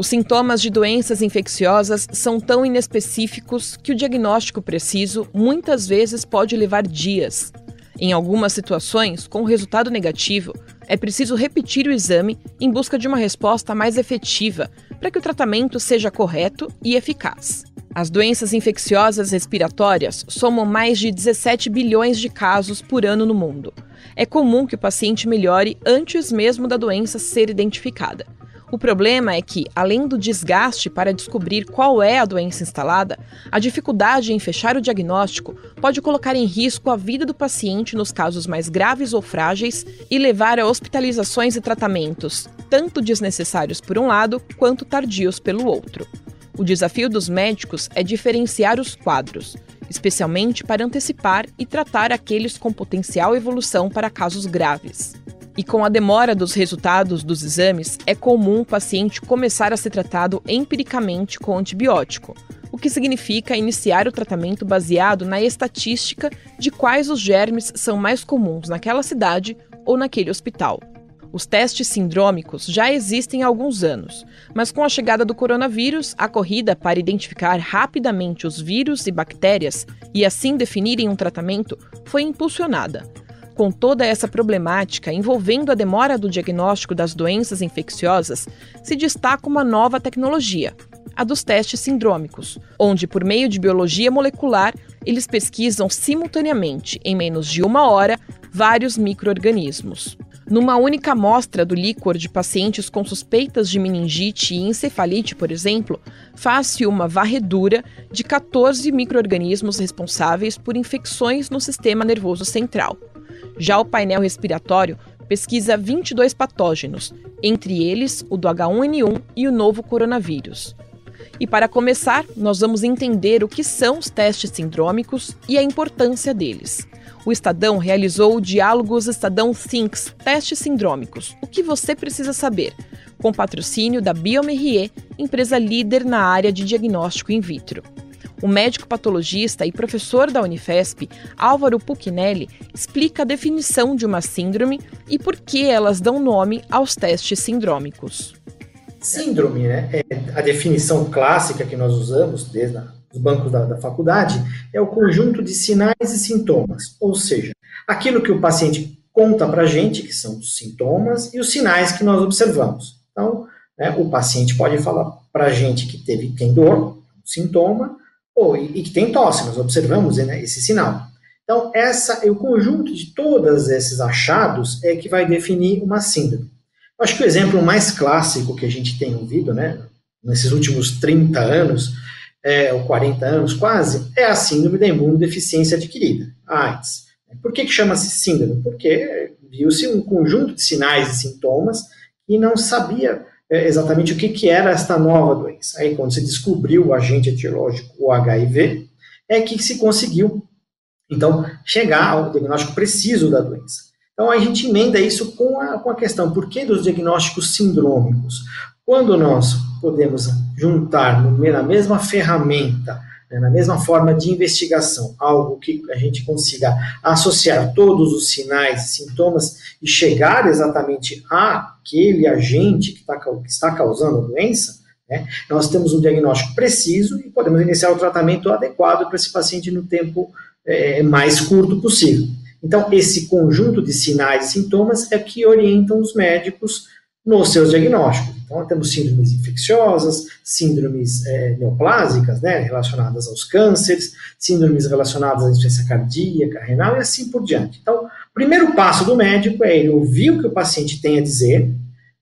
Os sintomas de doenças infecciosas são tão inespecíficos que o diagnóstico preciso muitas vezes pode levar dias. Em algumas situações, com resultado negativo, é preciso repetir o exame em busca de uma resposta mais efetiva para que o tratamento seja correto e eficaz. As doenças infecciosas respiratórias somam mais de 17 bilhões de casos por ano no mundo. É comum que o paciente melhore antes mesmo da doença ser identificada. O problema é que, além do desgaste para descobrir qual é a doença instalada, a dificuldade em fechar o diagnóstico pode colocar em risco a vida do paciente nos casos mais graves ou frágeis e levar a hospitalizações e tratamentos, tanto desnecessários por um lado quanto tardios pelo outro. O desafio dos médicos é diferenciar os quadros, especialmente para antecipar e tratar aqueles com potencial evolução para casos graves. E com a demora dos resultados dos exames, é comum o paciente começar a ser tratado empiricamente com antibiótico, o que significa iniciar o tratamento baseado na estatística de quais os germes são mais comuns naquela cidade ou naquele hospital. Os testes sindrômicos já existem há alguns anos, mas com a chegada do coronavírus, a corrida para identificar rapidamente os vírus e bactérias e assim definirem um tratamento foi impulsionada. Com toda essa problemática envolvendo a demora do diagnóstico das doenças infecciosas, se destaca uma nova tecnologia, a dos testes sindrômicos, onde, por meio de biologia molecular, eles pesquisam simultaneamente, em menos de uma hora, vários microorganismos. Numa única amostra do líquor de pacientes com suspeitas de meningite e encefalite, por exemplo, faz-se uma varredura de 14 microorganismos responsáveis por infecções no sistema nervoso central. Já o painel respiratório pesquisa 22 patógenos, entre eles o do H1N1 e o novo coronavírus. E para começar, nós vamos entender o que são os testes sindrômicos e a importância deles. O Estadão realizou o Diálogos Estadão Thinks Testes Sindrômicos. O que você precisa saber? Com patrocínio da Biomerrier, empresa líder na área de diagnóstico in vitro. O médico patologista e professor da Unifesp, Álvaro Puccinelli, explica a definição de uma síndrome e por que elas dão nome aos testes sindrômicos. Síndrome, né, é a definição clássica que nós usamos desde os bancos da, da faculdade, é o conjunto de sinais e sintomas, ou seja, aquilo que o paciente conta para a gente, que são os sintomas, e os sinais que nós observamos. Então, né, o paciente pode falar para a gente que teve, tem dor, sintoma, ou, e, que tem tosse, nós observamos né, esse sinal. Então, essa o conjunto de todos esses achados é que vai definir uma síndrome. Eu acho que o exemplo mais clássico que a gente tem ouvido, né, nesses últimos 30 anos, é, ou 40 anos quase, é a síndrome da imunodeficiência adquirida, AIDS. Por que, que chama-se síndrome? Porque viu-se um conjunto de sinais e sintomas e não sabia exatamente o que, que era esta nova doença. Aí, quando se descobriu o agente etiológico, o HIV, é que se conseguiu, então, chegar ao diagnóstico preciso da doença. Então, a gente emenda isso com a, com a questão, por que dos diagnósticos sindrômicos? Quando nós podemos juntar na mesma ferramenta, na mesma forma de investigação, algo que a gente consiga associar todos os sinais e sintomas e chegar exatamente àquele agente que, tá, que está causando a doença, né, nós temos um diagnóstico preciso e podemos iniciar o tratamento adequado para esse paciente no tempo é, mais curto possível. Então, esse conjunto de sinais e sintomas é que orientam os médicos nos seus diagnósticos. Então, temos síndromes infecciosas, síndromes é, neoplásicas, né, relacionadas aos cânceres, síndromes relacionadas à insuficiência cardíaca, renal e assim por diante. Então, o primeiro passo do médico é ele ouvir o que o paciente tem a dizer,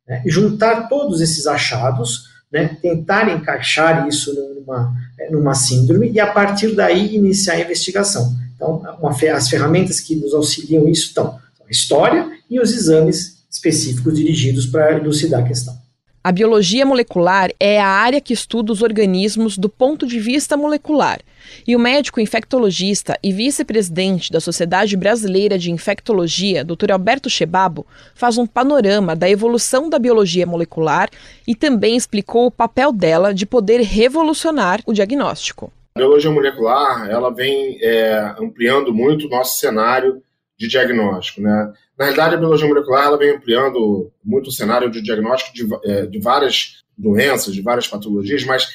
né, juntar todos esses achados, né, tentar encaixar isso numa, é, numa síndrome e, a partir daí, iniciar a investigação. Então, uma, as ferramentas que nos auxiliam isso estão a história e os exames específicos dirigidos para elucidar a questão. A biologia molecular é a área que estuda os organismos do ponto de vista molecular. E o médico infectologista e vice-presidente da Sociedade Brasileira de Infectologia, Dr. Alberto Chebabo, faz um panorama da evolução da biologia molecular e também explicou o papel dela de poder revolucionar o diagnóstico. A biologia molecular ela vem é, ampliando muito o nosso cenário de diagnóstico. Né? Na realidade, a biologia molecular ela vem ampliando muito o cenário de diagnóstico de, é, de várias doenças, de várias patologias, mas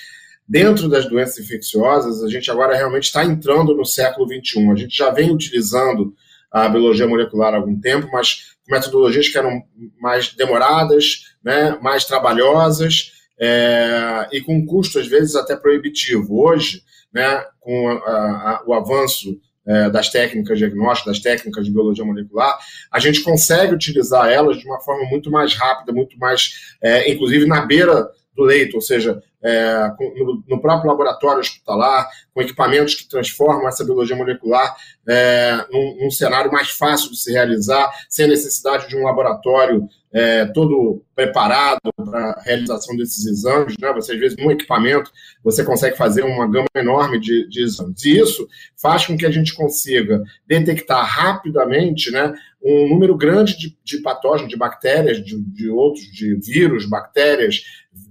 dentro das doenças infecciosas, a gente agora realmente está entrando no século XXI. A gente já vem utilizando a biologia molecular há algum tempo, mas metodologias que eram mais demoradas, né, mais trabalhosas é, e com custo, às vezes, até proibitivo. Hoje, né, com a, a, o avanço é, das técnicas diagnósticas, das técnicas de biologia molecular, a gente consegue utilizar elas de uma forma muito mais rápida, muito mais, é, inclusive na beira do leito, ou seja, é, no, no, próprio laboratório hospitalar, com equipamentos que transformam essa biologia molecular é, num, num, cenário mais fácil de se realizar, sem necessidade de um laboratório é, todo preparado para a realização desses exames. Né? Você, às vezes, num equipamento, você consegue fazer uma gama enorme de, de exames. E isso faz com que a gente consiga detectar rapidamente né, um número grande de, de patógenos, de bactérias, de, de outros, de vírus, bactérias,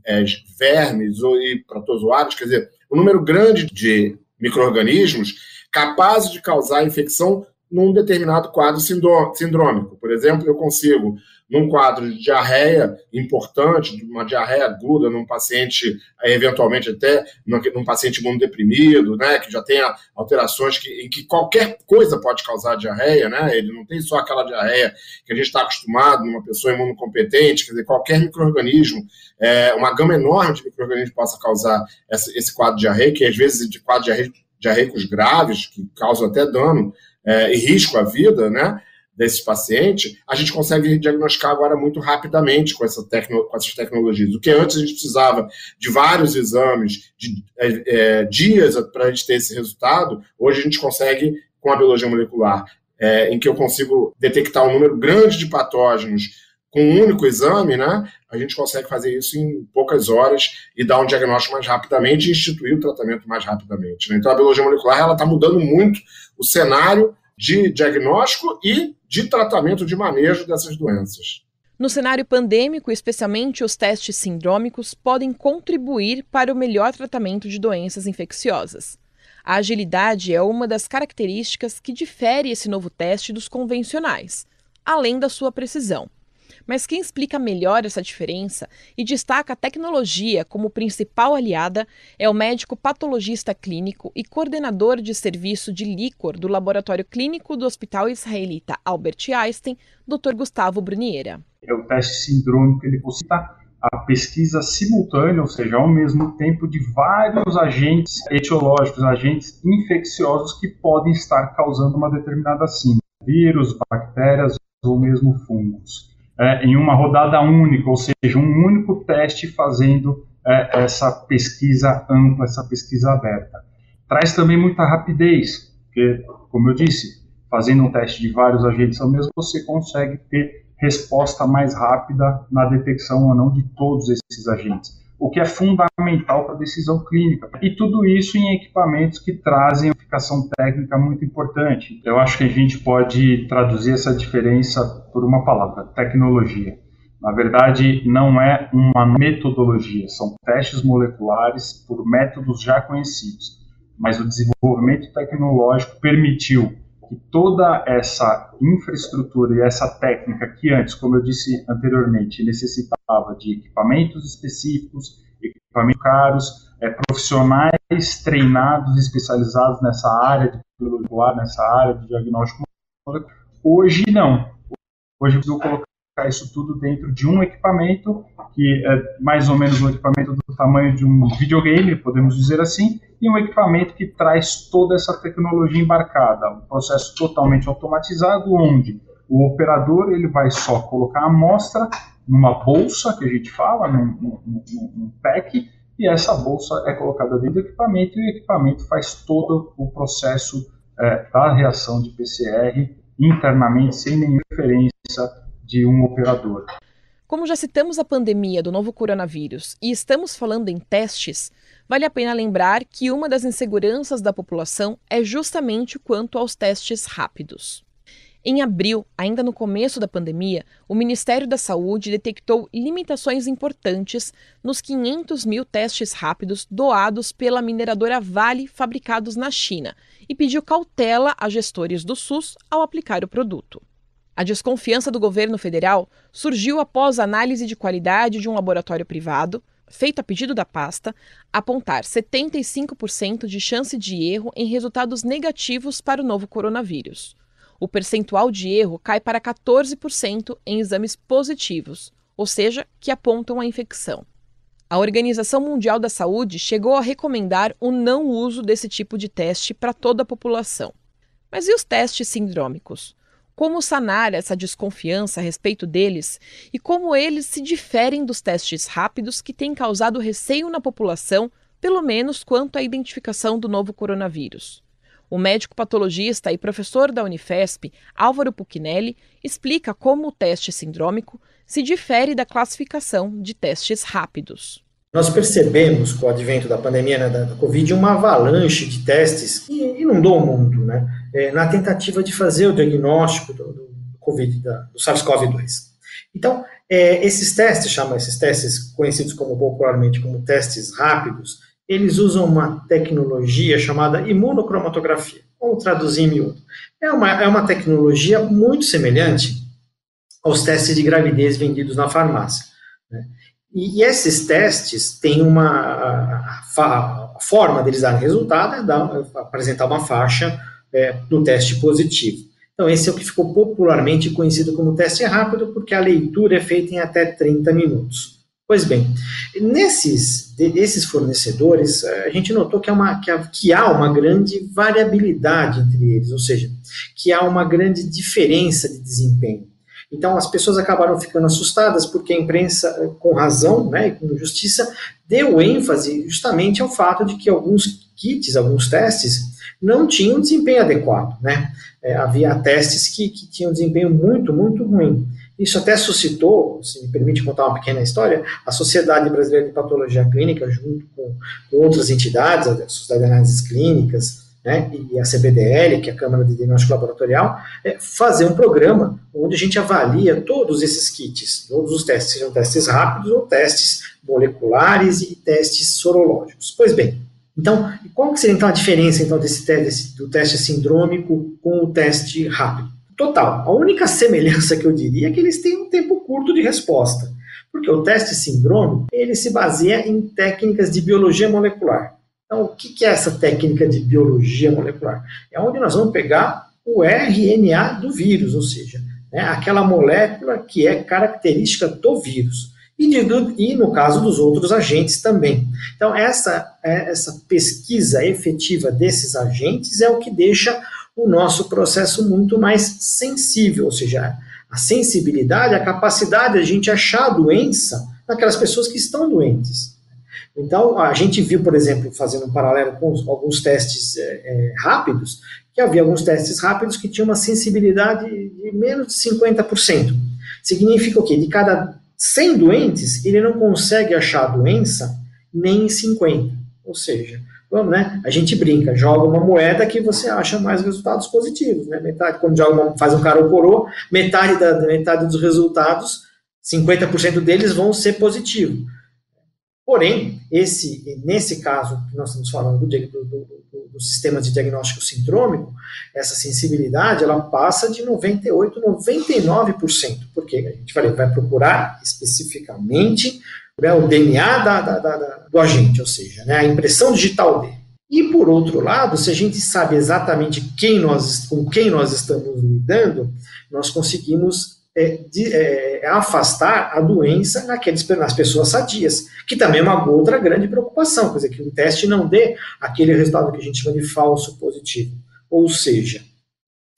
é, vermes e protozoários, quer dizer, um número grande de micro-organismos capazes de causar infecção num determinado quadro sindrômico. Por exemplo, eu consigo num quadro de diarreia importante, uma diarreia aguda num paciente, eventualmente até num paciente imunodeprimido, né, que já tenha alterações que, em que qualquer coisa pode causar diarreia, né, ele não tem só aquela diarreia que a gente está acostumado numa pessoa imunocompetente, quer dizer, qualquer microorganismo, é, uma gama enorme de microorganismos possa causar esse, esse quadro de diarreia, que às vezes de quadro de diarreicos graves, que causam até dano é, e risco à vida, né, desse paciente, a gente consegue diagnosticar agora muito rapidamente com, essa tecno, com essas tecnologias. O que antes a gente precisava de vários exames, de é, é, dias para a gente ter esse resultado, hoje a gente consegue com a biologia molecular, é, em que eu consigo detectar um número grande de patógenos com um único exame, né? A gente consegue fazer isso em poucas horas e dar um diagnóstico mais rapidamente e instituir o tratamento mais rapidamente. Né? Então a biologia molecular ela está mudando muito o cenário de diagnóstico e de tratamento de manejo dessas doenças. No cenário pandêmico, especialmente os testes sindrômicos podem contribuir para o melhor tratamento de doenças infecciosas. A agilidade é uma das características que difere esse novo teste dos convencionais, além da sua precisão. Mas quem explica melhor essa diferença e destaca a tecnologia como principal aliada é o médico patologista clínico e coordenador de serviço de líquor do Laboratório Clínico do Hospital Israelita Albert Einstein, Dr. Gustavo Bruniera. É o teste sindrômico, ele possibilita a pesquisa simultânea, ou seja, ao mesmo tempo, de vários agentes etiológicos, agentes infecciosos que podem estar causando uma determinada síndrome, vírus, bactérias ou mesmo fungos é, em uma rodada única, ou seja, um único teste fazendo é, essa pesquisa ampla, essa pesquisa aberta. Traz também muita rapidez, porque, como eu disse, fazendo um teste de vários agentes ao mesmo, você consegue ter resposta mais rápida na detecção ou não de todos esses agentes o que é fundamental para a decisão clínica. E tudo isso em equipamentos que trazem eficação técnica muito importante. Eu acho que a gente pode traduzir essa diferença por uma palavra: tecnologia. Na verdade, não é uma metodologia, são testes moleculares por métodos já conhecidos. Mas o desenvolvimento tecnológico permitiu que toda essa infraestrutura e essa técnica que antes, como eu disse anteriormente, necessitava de equipamentos específicos, equipamentos caros, é, profissionais treinados especializados nessa área de molecular, nessa área de diagnóstico. Hoje não. Hoje eu colocar isso tudo dentro de um equipamento que é mais ou menos um equipamento do tamanho de um videogame, podemos dizer assim, e um equipamento que traz toda essa tecnologia embarcada, um processo totalmente automatizado, onde o operador ele vai só colocar a amostra numa bolsa, que a gente fala, num, num, num pack, e essa bolsa é colocada dentro do equipamento e o equipamento faz todo o processo é, da reação de PCR internamente, sem nenhuma referência de um operador. Como já citamos a pandemia do novo coronavírus e estamos falando em testes, vale a pena lembrar que uma das inseguranças da população é justamente quanto aos testes rápidos. Em abril, ainda no começo da pandemia, o Ministério da Saúde detectou limitações importantes nos 500 mil testes rápidos doados pela mineradora Vale fabricados na China e pediu cautela a gestores do SUS ao aplicar o produto. A desconfiança do governo federal surgiu após análise de qualidade de um laboratório privado, feito a pedido da pasta, apontar 75% de chance de erro em resultados negativos para o novo coronavírus o percentual de erro cai para 14% em exames positivos, ou seja, que apontam a infecção. A Organização Mundial da Saúde chegou a recomendar o não uso desse tipo de teste para toda a população. Mas e os testes sindrômicos? Como sanar essa desconfiança a respeito deles e como eles se diferem dos testes rápidos que têm causado receio na população, pelo menos quanto à identificação do novo coronavírus? O médico patologista e professor da Unifesp, Álvaro Puccinelli, explica como o teste sindrômico se difere da classificação de testes rápidos. Nós percebemos, com o advento da pandemia né, da Covid, uma avalanche de testes que inundou o mundo, né, é, na tentativa de fazer o diagnóstico do, do Covid, da, do SARS-CoV-2. Então, é, esses testes, chamam esses testes conhecidos como popularmente como testes rápidos, eles usam uma tecnologia chamada imunocromatografia, ou traduzir em miúdo. É uma, é uma tecnologia muito semelhante aos testes de gravidez vendidos na farmácia. Né? E, e, esses testes têm uma a, a, a forma deles darem resultado é dar, apresentar uma faixa é, no teste positivo. Então, esse é o que ficou popularmente conhecido como teste rápido, porque a leitura é feita em até 30 minutos. Pois bem, nesses esses fornecedores, a gente notou que, é uma, que, há, que há uma grande variabilidade entre eles, ou seja, que há uma grande diferença de desempenho. Então, as pessoas acabaram ficando assustadas porque a imprensa, com razão né, e com justiça, deu ênfase justamente ao fato de que alguns kits, alguns testes, não tinham desempenho adequado. Né? É, havia testes que, que tinham desempenho muito, muito ruim. Isso até suscitou, se me permite contar uma pequena história, a Sociedade Brasileira de Patologia Clínica, junto com, com outras entidades, a Sociedade de Análises Clínicas, né, e a CBDL, que é a Câmara de Diagnóstico Laboratorial, é fazer um programa onde a gente avalia todos esses kits, todos os testes, sejam testes rápidos ou testes moleculares e testes sorológicos. Pois bem, então, qual que seria então a diferença então desse teste, do teste sindrômico com o teste rápido? total. A única semelhança que eu diria é que eles têm um tempo curto de resposta, porque o teste sindrômico ele se baseia em técnicas de biologia molecular. Então, o que é essa técnica de biologia molecular? É onde nós vamos pegar o RNA do vírus, ou seja, né, aquela molécula que é característica do vírus. E, no caso dos outros agentes também. Então, essa, é, essa pesquisa efetiva desses agentes é o que deixa o nosso processo muito mais sensível, ou seja, a sensibilidade, a capacidade de a gente achar a doença naquelas pessoas que estão doentes. Então, a gente viu, por exemplo, fazendo um paralelo com alguns testes é, é, rápidos, que havia alguns testes rápidos que tinham uma sensibilidade de menos de 50%. Significa o quê? De cada 100 doentes, ele não consegue achar a doença nem em 50. Ou seja, Vamos, né? A gente brinca, joga uma moeda que você acha mais resultados positivos, né? Metade, quando joga uma, faz um cara ou coroa, metade, da, metade dos resultados, 50% deles vão ser positivos. Porém, esse, nesse caso que nós estamos falando do, do, do, do, sistema de diagnóstico sindrômico, essa sensibilidade ela passa de 98%, 99%, porque a gente vai, vai procurar especificamente né, o DNA da, da, da, do agente, ou seja, né, a impressão digital dele. E por outro lado, se a gente sabe exatamente quem nós, com quem nós estamos lidando, nós conseguimos é, de, é, afastar a doença naqueles, nas pessoas sadias, que também é uma outra grande preocupação, quer dizer, que o teste não dê aquele resultado que a gente chama de falso positivo. Ou seja,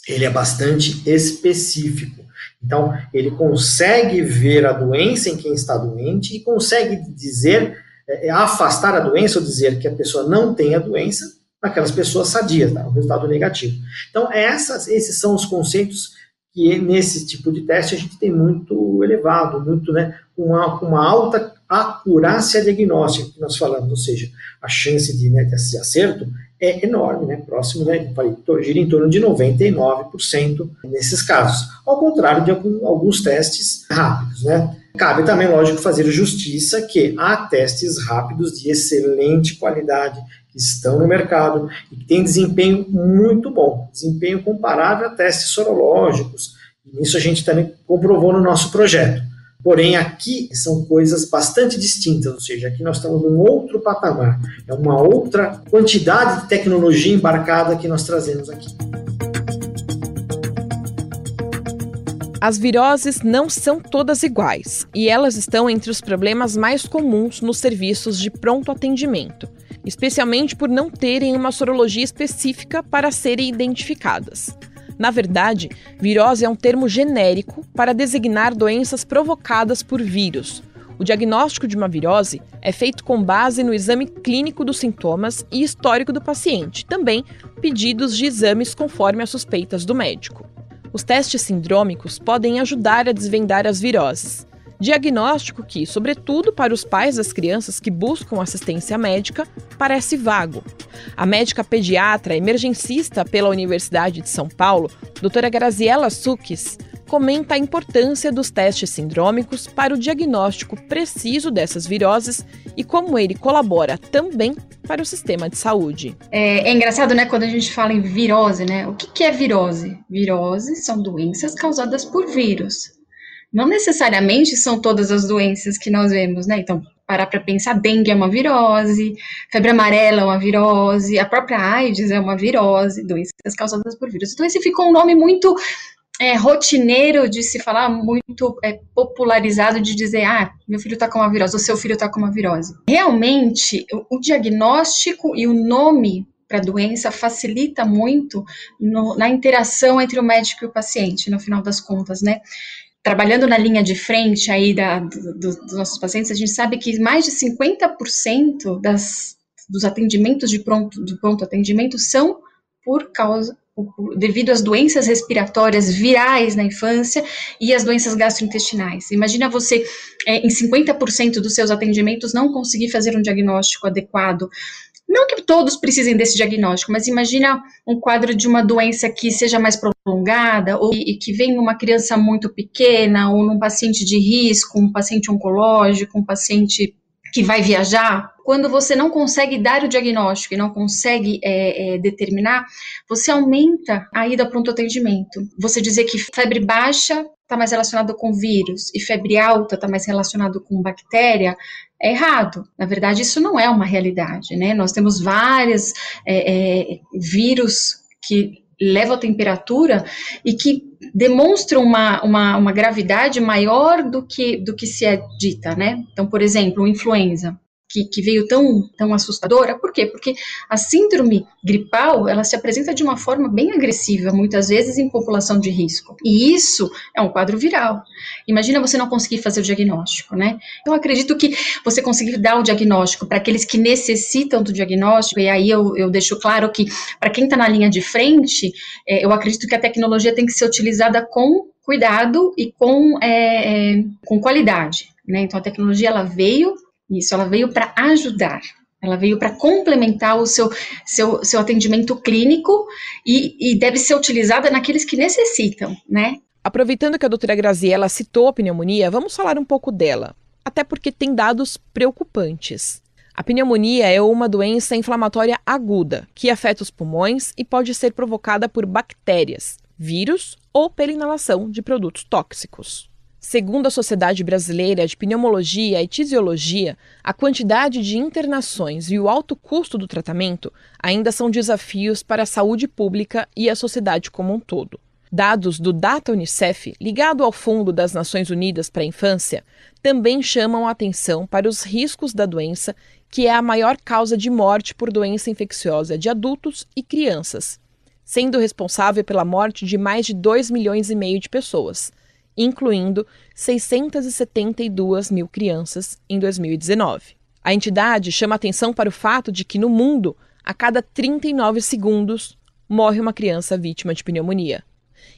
ele é bastante específico. Então, ele consegue ver a doença em quem está doente e consegue dizer, é, é, afastar a doença ou dizer que a pessoa não tem a doença naquelas pessoas sadias, dá um resultado negativo. Então, essas, esses são os conceitos que nesse tipo de teste a gente tem muito elevado, muito, né, uma, uma alta acurácia diagnóstica que nós falamos, ou seja, a chance de, né, de acerto é enorme, né? próximo, né? gira em torno de 99% nesses casos, ao contrário de alguns testes rápidos. Né? Cabe também, lógico, fazer justiça que há testes rápidos de excelente qualidade estão no mercado e que têm desempenho muito bom, desempenho comparável a testes sorológicos. Isso a gente também comprovou no nosso projeto. Porém, aqui são coisas bastante distintas, ou seja, aqui nós estamos num outro patamar, é uma outra quantidade de tecnologia embarcada que nós trazemos aqui. As viroses não são todas iguais e elas estão entre os problemas mais comuns nos serviços de pronto atendimento, especialmente por não terem uma sorologia específica para serem identificadas. Na verdade, virose é um termo genérico para designar doenças provocadas por vírus. O diagnóstico de uma virose é feito com base no exame clínico dos sintomas e histórico do paciente, também pedidos de exames conforme as suspeitas do médico. Os testes sindrômicos podem ajudar a desvendar as viroses. Diagnóstico que, sobretudo para os pais das crianças que buscam assistência médica, parece vago. A médica pediatra emergencista pela Universidade de São Paulo, doutora Graziella Sukis, comenta a importância dos testes sindrômicos para o diagnóstico preciso dessas viroses e como ele colabora também para o sistema de saúde. É, é engraçado, né, quando a gente fala em virose, né? O que, que é virose? Virose são doenças causadas por vírus. Não necessariamente são todas as doenças que nós vemos, né? Então, parar para pensar, dengue é uma virose, febre amarela é uma virose, a própria AIDS é uma virose, doenças causadas por vírus. Então, esse ficou um nome muito é, rotineiro de se falar, muito é, popularizado de dizer, ah, meu filho está com uma virose, ou seu filho está com uma virose. Realmente, o, o diagnóstico e o nome para a doença facilita muito no, na interação entre o médico e o paciente, no final das contas, né? Trabalhando na linha de frente aí da, do, dos nossos pacientes, a gente sabe que mais de 50% das, dos atendimentos de pronto, de pronto atendimento são por causa devido às doenças respiratórias virais na infância e as doenças gastrointestinais. Imagina você, é, em 50% dos seus atendimentos, não conseguir fazer um diagnóstico adequado. Não que todos precisem desse diagnóstico, mas imagina um quadro de uma doença que seja mais prolongada, ou e que vem numa criança muito pequena, ou num paciente de risco, um paciente oncológico, um paciente que vai viajar, quando você não consegue dar o diagnóstico e não consegue é, é, determinar, você aumenta a ida pronto atendimento. Você dizer que febre baixa está mais relacionado com vírus e febre alta está mais relacionado com bactéria, é errado. Na verdade, isso não é uma realidade, né? Nós temos vários é, é, vírus que levam a temperatura e que demonstram uma, uma, uma, gravidade maior do que, do que se é dita, né? Então, por exemplo, influenza que, que, veio tão, tão assustadora. Por quê? Porque a síndrome gripal, ela se apresenta de uma forma bem agressiva, muitas vezes em população de risco. E isso é um quadro viral. Imagina você não conseguir fazer o diagnóstico, né? Eu acredito que você conseguir dar o diagnóstico para aqueles que necessitam do diagnóstico, e aí eu, eu deixo claro que para quem está na linha de frente, é, eu acredito que a tecnologia tem que ser utilizada com cuidado e com, é, é, com qualidade. Né? Então a tecnologia ela veio isso, ela veio para ajudar. Ela veio para complementar o seu, seu, seu atendimento clínico e, e deve ser utilizada naqueles que necessitam, né? Aproveitando que a doutora Graziella citou a pneumonia, vamos falar um pouco dela, até porque tem dados preocupantes. A pneumonia é uma doença inflamatória aguda que afeta os pulmões e pode ser provocada por bactérias, vírus ou pela inalação de produtos tóxicos. Segundo a Sociedade Brasileira de Pneumologia e Tisiologia, a quantidade de internações e o alto custo do tratamento ainda são desafios para a saúde pública e a sociedade como um todo. Dados do Data Unicef, ligado ao Fundo das Nações Unidas para a Infância, também chamam a atenção para os riscos da doença, que é a maior causa de morte por doença infecciosa de adultos e crianças, sendo responsável pela morte de mais de 2 milhões e meio de pessoas incluindo 672 mil crianças em 2019. A entidade chama atenção para o fato de que no mundo, a cada 39 segundos, morre uma criança vítima de pneumonia.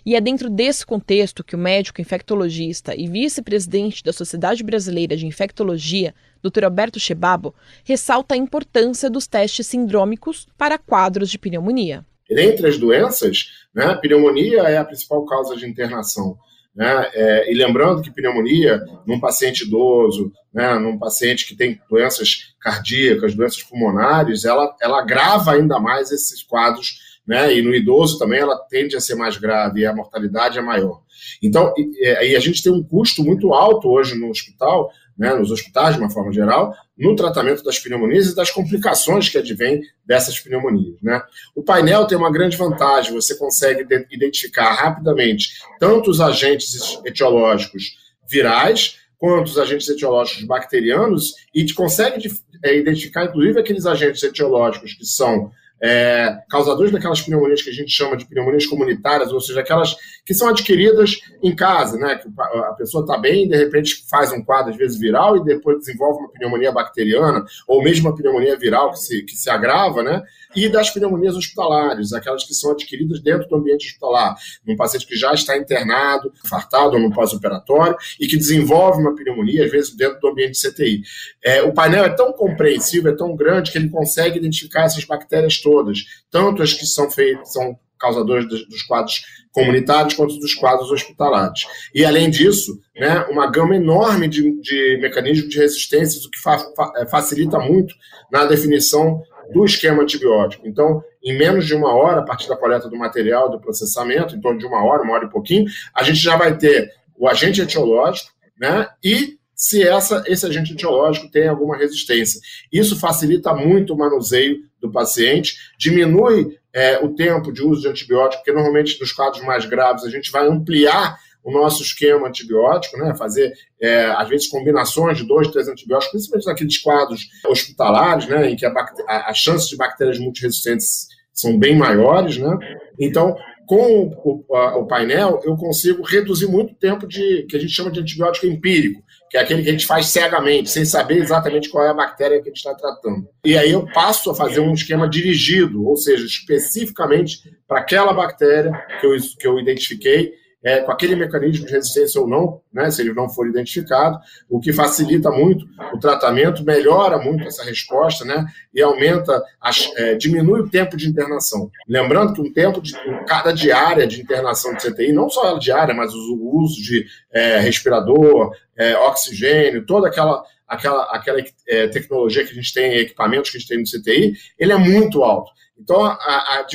E é dentro desse contexto que o médico infectologista e vice-presidente da Sociedade Brasileira de Infectologia, Dr. Alberto Chebabo, ressalta a importância dos testes sindrômicos para quadros de pneumonia. Entre as doenças, né, a pneumonia é a principal causa de internação. Né? É, e lembrando que pneumonia, num paciente idoso, né, num paciente que tem doenças cardíacas, doenças pulmonares, ela, ela agrava ainda mais esses quadros, né, e no idoso também ela tende a ser mais grave e a mortalidade é maior. Então, e, e a gente tem um custo muito alto hoje no hospital né, nos hospitais, de uma forma geral, no tratamento das pneumonias e das complicações que advêm dessas pneumonias. Né? O painel tem uma grande vantagem, você consegue identificar rapidamente tanto os agentes etiológicos virais, quanto os agentes etiológicos bacterianos, e consegue é, identificar, inclusive, aqueles agentes etiológicos que são é, causadores daquelas pneumonias que a gente chama de pneumonias comunitárias, ou seja, aquelas que são adquiridas em casa, né? Que a pessoa está bem, de repente faz um quadro, às vezes, viral, e depois desenvolve uma pneumonia bacteriana, ou mesmo uma pneumonia viral que se, que se agrava, né? E das pneumonias hospitalares, aquelas que são adquiridas dentro do ambiente hospitalar, num paciente que já está internado, fartado ou no pós-operatório, e que desenvolve uma pneumonia, às vezes, dentro do ambiente CTI. É, o painel é tão compreensível, é tão grande, que ele consegue identificar essas bactérias todas, tanto as que são feitas, são causadoras dos quadros comunitários quanto dos quadros hospitalares. E, além disso, né, uma gama enorme de, de mecanismos de resistência, o que fa fa facilita muito na definição do esquema antibiótico. Então, em menos de uma hora, a partir da coleta do material, do processamento, em torno de uma hora, uma hora e pouquinho, a gente já vai ter o agente etiológico né, e se essa, esse agente etiológico tem alguma resistência. Isso facilita muito o manuseio do paciente, diminui é, o tempo de uso de antibiótico, porque normalmente nos quadros mais graves a gente vai ampliar o nosso esquema antibiótico, né? fazer, é, às vezes, combinações de dois, três antibióticos, principalmente naqueles quadros hospitalares, né? em que a, a, a chance de bactérias multiresistentes são bem maiores. Né? Então, com o, a, o, painel, eu consigo reduzir muito o tempo de que a gente chama de antibiótico empírico, que é aquele que a gente faz cegamente, sem saber exatamente qual é a bactéria que a gente está tratando. E aí eu passo a fazer um esquema dirigido, ou seja, especificamente para aquela bactéria que eu, que eu identifiquei é, com aquele mecanismo de resistência ou não, né, se ele não for identificado, o que facilita muito o tratamento, melhora muito essa resposta, né, e aumenta, as, é, diminui o tempo de internação. Lembrando que um tempo de cada diária de internação de CTI, não só a diária, mas o uso de é, respirador, é, oxigênio, toda aquela aquela, aquela é, tecnologia que a gente tem, equipamentos que a gente tem no CTI, ele é muito alto. Então, a, a,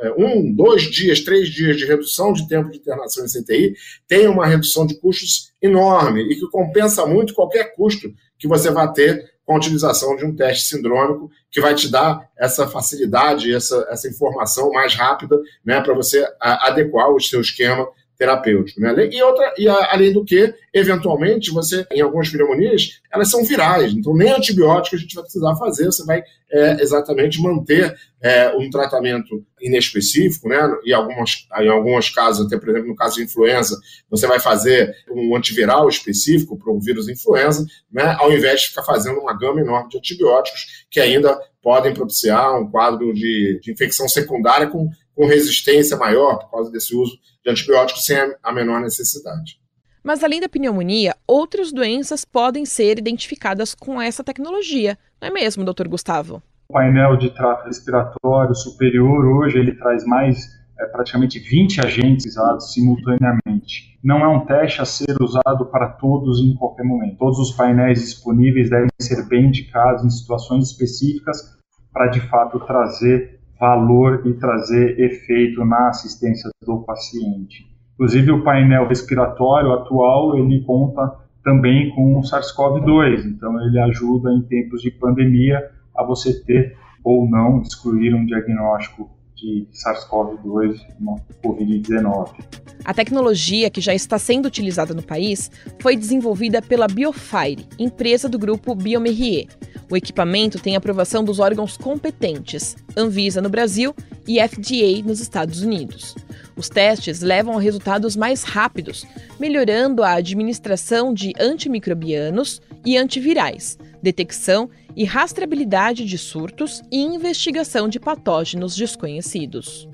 é, um, dois dias, três dias de redução de tempo de internação em CTI tem uma redução de custos enorme e que compensa muito qualquer custo que você vai ter com a utilização de um teste sindrômico que vai te dar essa facilidade, essa, essa informação mais rápida né, para você adequar o seu esquema terapêutico. Né? E, outra, e a, além do que, eventualmente, você, em algumas pneumonias, elas são virais, então nem antibiótico a gente vai precisar fazer, você vai é, exatamente manter é, um tratamento inespecífico, né? E algumas, em alguns casos, até por exemplo, no caso de influenza, você vai fazer um antiviral específico para o vírus influenza, né? Ao invés de ficar fazendo uma gama enorme de antibióticos que ainda podem propiciar um quadro de, de infecção secundária com com resistência maior por causa desse uso de antibióticos sem a menor necessidade. Mas além da pneumonia, outras doenças podem ser identificadas com essa tecnologia, não é mesmo, doutor Gustavo? O painel de trato respiratório superior hoje ele traz mais é, praticamente 20 agentes usados simultaneamente. Não é um teste a ser usado para todos em qualquer momento. Todos os painéis disponíveis devem ser bem indicados em situações específicas para de fato trazer valor e trazer efeito na assistência do paciente. Inclusive o painel respiratório atual ele conta também com o SARS-CoV-2, então ele ajuda em tempos de pandemia a você ter ou não excluir um diagnóstico de SARS-CoV-2 no Covid-19. A tecnologia que já está sendo utilizada no país foi desenvolvida pela Biofire, empresa do grupo Biomerrier. O equipamento tem aprovação dos órgãos competentes, Anvisa no Brasil e FDA nos Estados Unidos. Os testes levam a resultados mais rápidos, melhorando a administração de antimicrobianos e antivirais, detecção e rastreabilidade de surtos e investigação de patógenos desconhecidos.